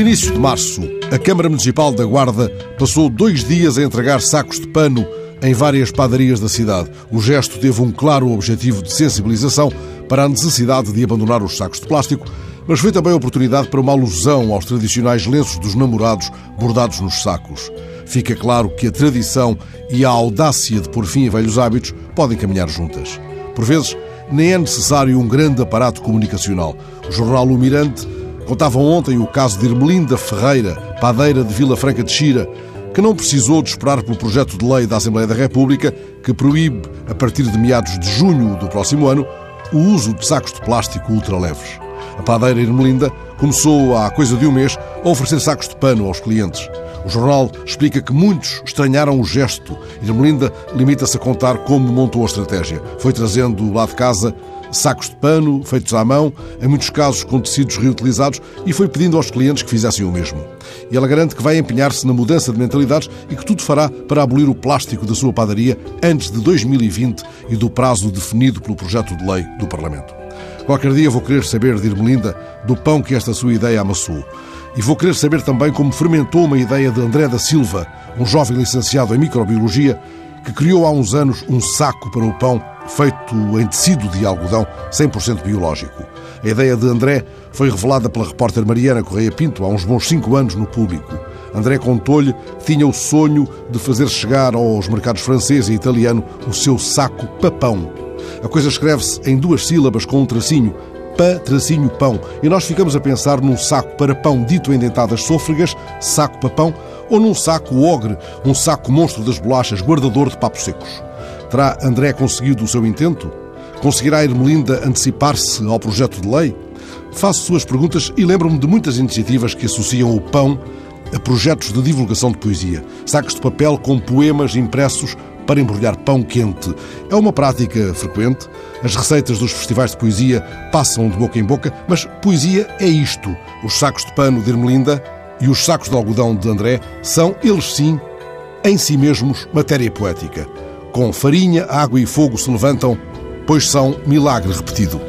início de março, a Câmara Municipal da Guarda passou dois dias a entregar sacos de pano em várias padarias da cidade. O gesto teve um claro objetivo de sensibilização para a necessidade de abandonar os sacos de plástico, mas foi também oportunidade para uma alusão aos tradicionais lenços dos namorados bordados nos sacos. Fica claro que a tradição e a audácia de pôr fim a velhos hábitos podem caminhar juntas. Por vezes, nem é necessário um grande aparato comunicacional. O jornal O Mirante contava ontem o caso de Irmelinda Ferreira, padeira de Vila Franca de Xira, que não precisou de esperar pelo projeto de lei da Assembleia da República que proíbe, a partir de meados de junho do próximo ano, o uso de sacos de plástico ultraleves. A padeira Irmelinda começou há coisa de um mês a oferecer sacos de pano aos clientes. O jornal explica que muitos estranharam o gesto. Irmelinda limita-se a contar como montou a estratégia. Foi trazendo lá de casa sacos de pano feitos à mão, em muitos casos com tecidos reutilizados, e foi pedindo aos clientes que fizessem o mesmo. E ela garante que vai empenhar-se na mudança de mentalidades e que tudo fará para abolir o plástico da sua padaria antes de 2020 e do prazo definido pelo projeto de lei do Parlamento. Qualquer dia vou querer saber de Irmelinda do pão que esta sua ideia amassou. E vou querer saber também como fermentou uma ideia de André da Silva, um jovem licenciado em microbiologia, que criou há uns anos um saco para o pão feito em tecido de algodão 100% biológico. A ideia de André foi revelada pela repórter Mariana Correia Pinto há uns bons cinco anos no público. André contou-lhe que tinha o sonho de fazer chegar aos mercados francês e italiano o seu saco papão. A coisa escreve-se em duas sílabas com um tracinho, pa, tracinho, pão. E nós ficamos a pensar num saco para pão dito em dentadas sôfregas, saco papão, ou num saco ogre, um saco monstro das bolachas, guardador de papos secos. Terá André conseguido o seu intento? Conseguirá Irmelinda antecipar-se ao projeto de lei? Faço suas perguntas e lembro-me de muitas iniciativas que associam o pão a projetos de divulgação de poesia. Sacos de papel com poemas impressos para embrulhar pão quente. É uma prática frequente. As receitas dos festivais de poesia passam de boca em boca, mas poesia é isto. Os sacos de pano de Irmelinda e os sacos de algodão de André são, eles sim, em si mesmos, matéria poética. Com farinha, água e fogo se levantam, pois são milagre repetido.